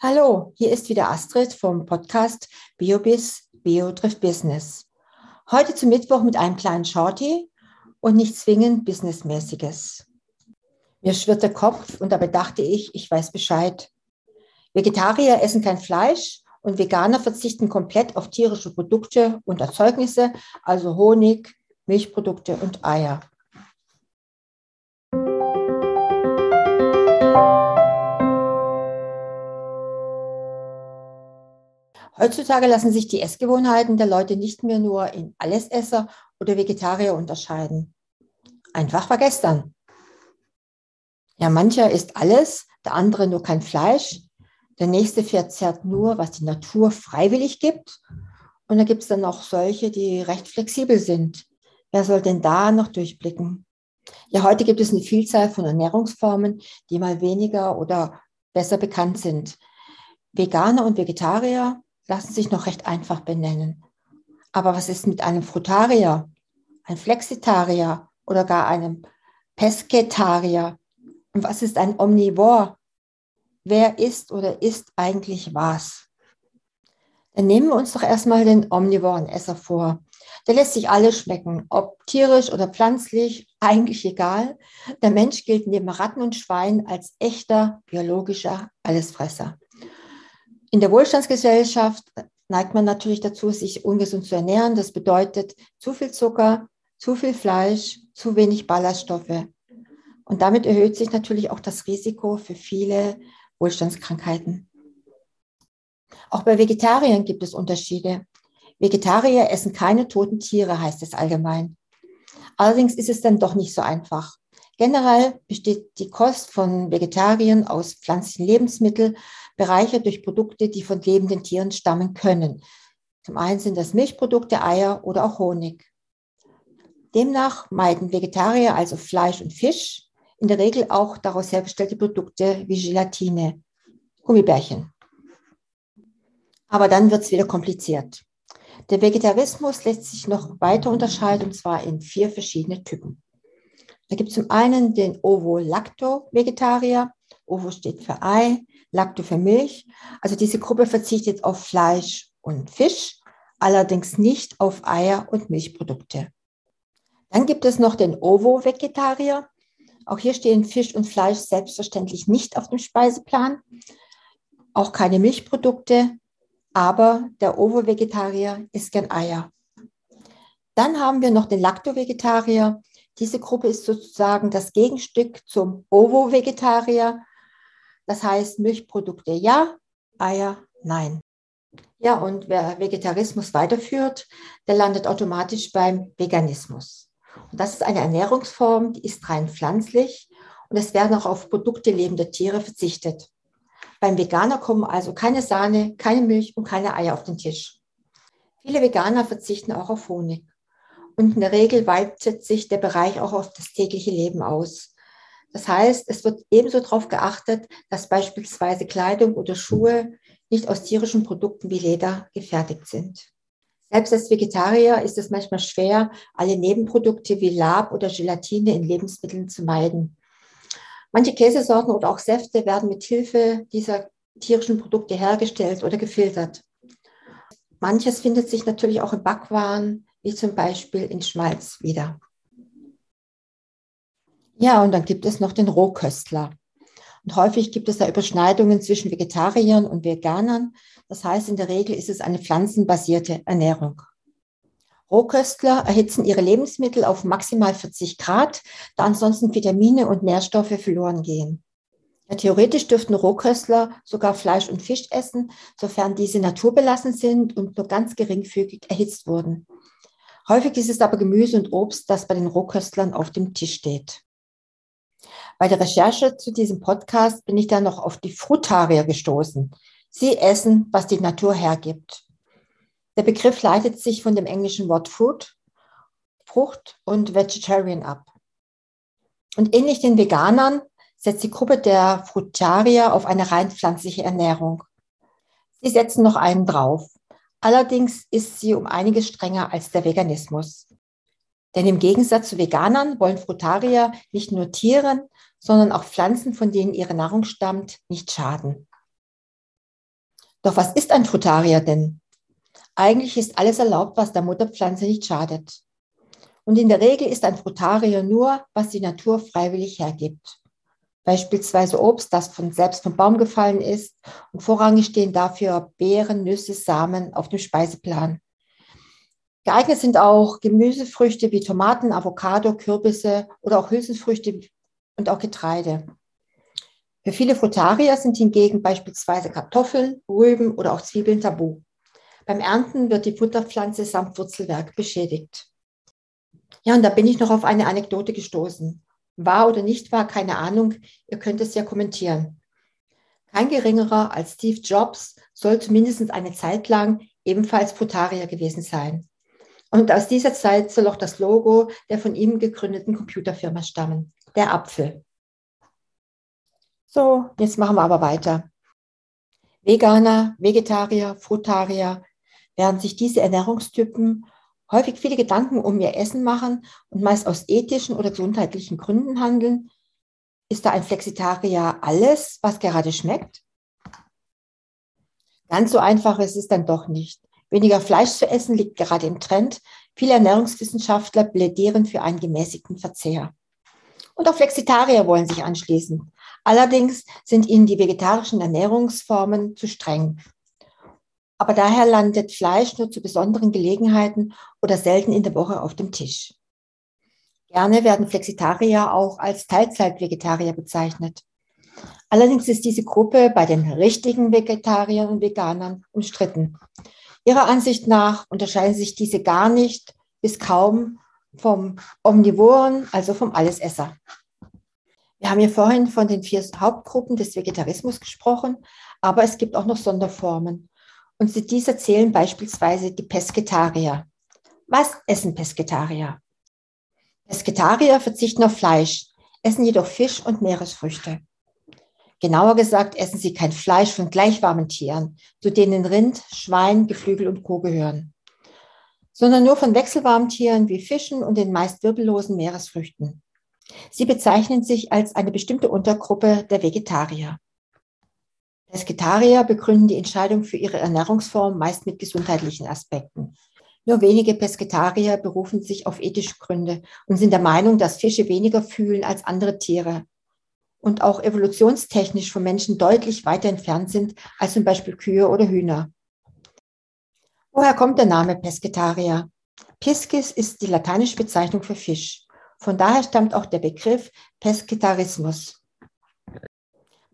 Hallo, hier ist wieder Astrid vom Podcast BioBiz Bio trifft Business. Heute zum Mittwoch mit einem kleinen Shorty und nicht zwingend Businessmäßiges. Mir schwirrt der Kopf und dabei dachte ich, ich weiß Bescheid. Vegetarier essen kein Fleisch und Veganer verzichten komplett auf tierische Produkte und Erzeugnisse, also Honig, Milchprodukte und Eier. Heutzutage lassen sich die Essgewohnheiten der Leute nicht mehr nur in Allesesser oder Vegetarier unterscheiden. Einfach war gestern. Ja, mancher isst alles, der andere nur kein Fleisch, der nächste verzehrt nur, was die Natur freiwillig gibt. Und da gibt es dann auch solche, die recht flexibel sind. Wer soll denn da noch durchblicken? Ja, heute gibt es eine Vielzahl von Ernährungsformen, die mal weniger oder besser bekannt sind. Veganer und Vegetarier lassen sich noch recht einfach benennen. Aber was ist mit einem Frutarier, ein Flexitarier oder gar einem Pesketarier? Und was ist ein Omnivore? Wer ist oder ist eigentlich was? Dann nehmen wir uns doch erstmal den omnivoren Esser vor. Der lässt sich alles schmecken, ob tierisch oder pflanzlich, eigentlich egal. Der Mensch gilt neben Ratten und Schweinen als echter biologischer Allesfresser. In der Wohlstandsgesellschaft neigt man natürlich dazu, sich ungesund zu ernähren. Das bedeutet zu viel Zucker, zu viel Fleisch, zu wenig Ballaststoffe. Und damit erhöht sich natürlich auch das Risiko für viele Wohlstandskrankheiten. Auch bei Vegetariern gibt es Unterschiede. Vegetarier essen keine toten Tiere, heißt es allgemein. Allerdings ist es dann doch nicht so einfach. Generell besteht die Kost von Vegetariern aus pflanzlichen Lebensmitteln, bereichert durch Produkte, die von lebenden Tieren stammen können. Zum einen sind das Milchprodukte, Eier oder auch Honig. Demnach meiden Vegetarier also Fleisch und Fisch, in der Regel auch daraus hergestellte Produkte wie Gelatine, Gummibärchen. Aber dann wird es wieder kompliziert. Der Vegetarismus lässt sich noch weiter unterscheiden, und zwar in vier verschiedene Typen. Da gibt es zum einen den Ovo-Lacto-Vegetarier. Ovo steht für Ei, Lacto für Milch. Also diese Gruppe verzichtet auf Fleisch und Fisch, allerdings nicht auf Eier und Milchprodukte. Dann gibt es noch den Ovo-Vegetarier. Auch hier stehen Fisch und Fleisch selbstverständlich nicht auf dem Speiseplan. Auch keine Milchprodukte, aber der Ovo-Vegetarier isst gern Eier. Dann haben wir noch den Lacto-Vegetarier. Diese Gruppe ist sozusagen das Gegenstück zum Ovo-Vegetarier. Das heißt, Milchprodukte ja, Eier nein. Ja, und wer Vegetarismus weiterführt, der landet automatisch beim Veganismus. Und das ist eine Ernährungsform, die ist rein pflanzlich und es werden auch auf Produkte lebender Tiere verzichtet. Beim Veganer kommen also keine Sahne, keine Milch und keine Eier auf den Tisch. Viele Veganer verzichten auch auf Honig. Und in der Regel weitet sich der Bereich auch auf das tägliche Leben aus. Das heißt, es wird ebenso darauf geachtet, dass beispielsweise Kleidung oder Schuhe nicht aus tierischen Produkten wie Leder gefertigt sind. Selbst als Vegetarier ist es manchmal schwer, alle Nebenprodukte wie Lab oder Gelatine in Lebensmitteln zu meiden. Manche Käsesorten oder auch Säfte werden mit Hilfe dieser tierischen Produkte hergestellt oder gefiltert. Manches findet sich natürlich auch in Backwaren, wie zum Beispiel in Schmalz wieder. Ja, und dann gibt es noch den Rohköstler. Und häufig gibt es da Überschneidungen zwischen Vegetariern und Veganern. Das heißt, in der Regel ist es eine pflanzenbasierte Ernährung. Rohköstler erhitzen ihre Lebensmittel auf maximal 40 Grad, da ansonsten Vitamine und Nährstoffe verloren gehen. Ja, theoretisch dürften Rohköstler sogar Fleisch und Fisch essen, sofern diese naturbelassen sind und nur ganz geringfügig erhitzt wurden. Häufig ist es aber Gemüse und Obst, das bei den Rohköstlern auf dem Tisch steht. Bei der Recherche zu diesem Podcast bin ich dann noch auf die Frutarier gestoßen. Sie essen, was die Natur hergibt. Der Begriff leitet sich von dem englischen Wort Fruit, Frucht und Vegetarian ab. Und ähnlich den Veganern setzt die Gruppe der Frutarier auf eine rein pflanzliche Ernährung. Sie setzen noch einen drauf. Allerdings ist sie um einiges strenger als der Veganismus. Denn im Gegensatz zu Veganern wollen Frutarier nicht nur Tieren, sondern auch Pflanzen, von denen ihre Nahrung stammt, nicht schaden. Doch was ist ein Frutarier denn? Eigentlich ist alles erlaubt, was der Mutterpflanze nicht schadet. Und in der Regel ist ein Frutarier nur, was die Natur freiwillig hergibt. Beispielsweise Obst, das von selbst vom Baum gefallen ist und vorrangig stehen dafür Beeren, Nüsse, Samen auf dem Speiseplan. Geeignet sind auch Gemüsefrüchte wie Tomaten, Avocado, Kürbisse oder auch Hülsenfrüchte und auch Getreide. Für viele Frutarier sind hingegen beispielsweise Kartoffeln, Rüben oder auch Zwiebeln tabu. Beim Ernten wird die Futterpflanze samt Wurzelwerk beschädigt. Ja, und da bin ich noch auf eine Anekdote gestoßen. Wahr oder nicht wahr, keine Ahnung, ihr könnt es ja kommentieren. Kein geringerer als Steve Jobs soll zumindest eine Zeit lang ebenfalls Frutarier gewesen sein. Und aus dieser Zeit soll auch das Logo der von ihm gegründeten Computerfirma stammen, der Apfel. So, jetzt machen wir aber weiter. Veganer, Vegetarier, Frutarier, während sich diese Ernährungstypen häufig viele Gedanken um ihr Essen machen und meist aus ethischen oder gesundheitlichen Gründen handeln, ist da ein Flexitarier alles, was gerade schmeckt? Ganz so einfach ist es dann doch nicht. Weniger Fleisch zu essen liegt gerade im Trend. Viele Ernährungswissenschaftler plädieren für einen gemäßigten Verzehr. Und auch Flexitarier wollen sich anschließen. Allerdings sind ihnen die vegetarischen Ernährungsformen zu streng. Aber daher landet Fleisch nur zu besonderen Gelegenheiten oder selten in der Woche auf dem Tisch. Gerne werden Flexitarier auch als Teilzeit-Vegetarier bezeichnet. Allerdings ist diese Gruppe bei den richtigen Vegetariern und Veganern umstritten. Ihrer Ansicht nach unterscheiden sich diese gar nicht bis kaum vom Omnivoren, also vom Allesesser. Wir haben ja vorhin von den vier Hauptgruppen des Vegetarismus gesprochen, aber es gibt auch noch Sonderformen. Und zu dieser zählen beispielsweise die Pesketarier. Was essen Pesketarier? Pesketarier verzichten auf Fleisch, essen jedoch Fisch und Meeresfrüchte. Genauer gesagt essen sie kein Fleisch von gleichwarmen Tieren, zu denen Rind, Schwein, Geflügel und Co. gehören, sondern nur von wechselwarmen Tieren wie Fischen und den meist wirbellosen Meeresfrüchten. Sie bezeichnen sich als eine bestimmte Untergruppe der Vegetarier. Pesketarier begründen die Entscheidung für ihre Ernährungsform meist mit gesundheitlichen Aspekten. Nur wenige Pesketarier berufen sich auf ethische Gründe und sind der Meinung, dass Fische weniger fühlen als andere Tiere und auch evolutionstechnisch vom Menschen deutlich weiter entfernt sind als zum Beispiel Kühe oder Hühner. Woher kommt der Name Pescetarier? Piscis ist die lateinische Bezeichnung für Fisch. Von daher stammt auch der Begriff Pesketarismus.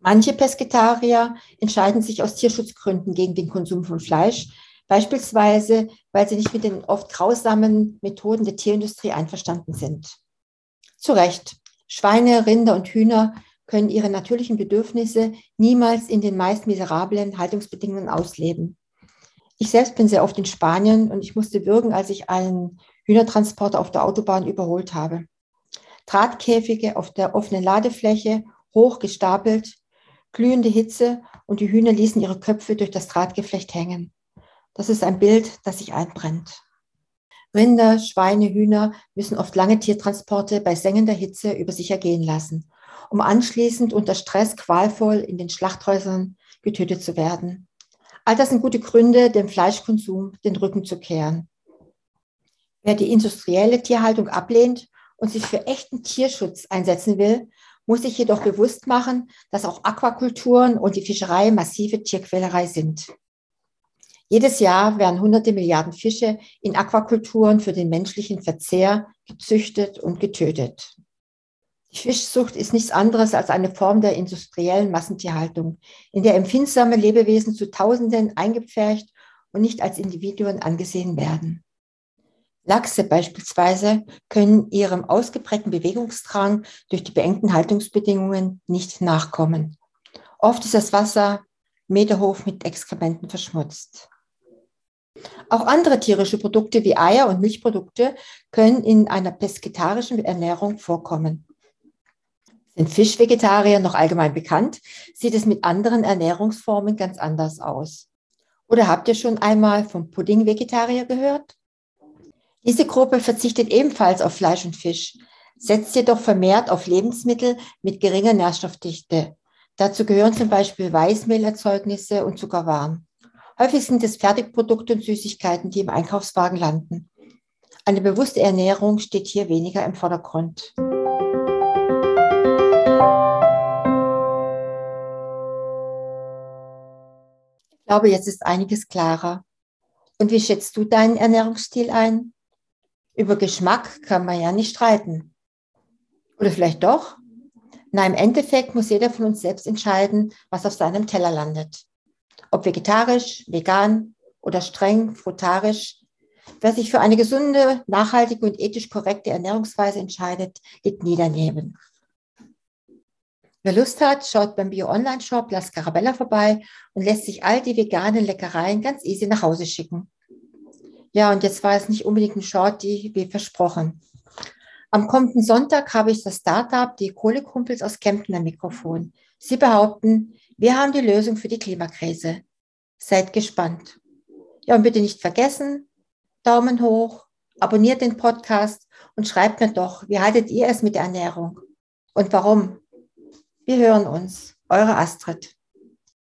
Manche Pesketarier entscheiden sich aus Tierschutzgründen gegen den Konsum von Fleisch, beispielsweise weil sie nicht mit den oft grausamen Methoden der Tierindustrie einverstanden sind. Zu Recht. Schweine, Rinder und Hühner können ihre natürlichen Bedürfnisse niemals in den meist miserablen Haltungsbedingungen ausleben. Ich selbst bin sehr oft in Spanien und ich musste würgen, als ich einen Hühnertransporter auf der Autobahn überholt habe. Drahtkäfige auf der offenen Ladefläche, hoch gestapelt, glühende Hitze und die Hühner ließen ihre Köpfe durch das Drahtgeflecht hängen. Das ist ein Bild, das sich einbrennt. Rinder, Schweine, Hühner müssen oft lange Tiertransporte bei sengender Hitze über sich ergehen lassen um anschließend unter Stress qualvoll in den Schlachthäusern getötet zu werden. All das sind gute Gründe, dem Fleischkonsum den Rücken zu kehren. Wer die industrielle Tierhaltung ablehnt und sich für echten Tierschutz einsetzen will, muss sich jedoch bewusst machen, dass auch Aquakulturen und die Fischerei massive Tierquälerei sind. Jedes Jahr werden hunderte Milliarden Fische in Aquakulturen für den menschlichen Verzehr gezüchtet und getötet. Die Fischzucht ist nichts anderes als eine Form der industriellen Massentierhaltung, in der empfindsame Lebewesen zu Tausenden eingepfercht und nicht als Individuen angesehen werden. Lachse beispielsweise können ihrem ausgeprägten Bewegungsdrang durch die beengten Haltungsbedingungen nicht nachkommen. Oft ist das Wasser meterhoch mit Exkrementen verschmutzt. Auch andere tierische Produkte wie Eier und Milchprodukte können in einer pesketarischen Ernährung vorkommen. Sind Fischvegetarier noch allgemein bekannt, sieht es mit anderen Ernährungsformen ganz anders aus. Oder habt ihr schon einmal vom Pudding-Vegetarier gehört? Diese Gruppe verzichtet ebenfalls auf Fleisch und Fisch, setzt jedoch vermehrt auf Lebensmittel mit geringer Nährstoffdichte. Dazu gehören zum Beispiel Weißmehlerzeugnisse und Zuckerwaren. Häufig sind es Fertigprodukte und Süßigkeiten, die im Einkaufswagen landen. Eine bewusste Ernährung steht hier weniger im Vordergrund. Glaube, jetzt ist einiges klarer. Und wie schätzt du deinen Ernährungsstil ein? Über Geschmack kann man ja nicht streiten. Oder vielleicht doch? Na, im Endeffekt muss jeder von uns selbst entscheiden, was auf seinem Teller landet. Ob vegetarisch, vegan oder streng frutarisch. Wer sich für eine gesunde, nachhaltige und ethisch korrekte Ernährungsweise entscheidet, liegt nie daneben. Wer Lust hat, schaut beim Bio-Online-Shop La Scarabella vorbei und lässt sich all die veganen Leckereien ganz easy nach Hause schicken. Ja, und jetzt war es nicht unbedingt ein Shorty, wie versprochen. Am kommenden Sonntag habe ich das Startup, die Kohlekumpels aus Kempten, am Mikrofon. Sie behaupten, wir haben die Lösung für die Klimakrise. Seid gespannt. Ja, und bitte nicht vergessen, Daumen hoch, abonniert den Podcast und schreibt mir doch, wie haltet ihr es mit der Ernährung? Und warum? Wir hören uns. Eure Astrid.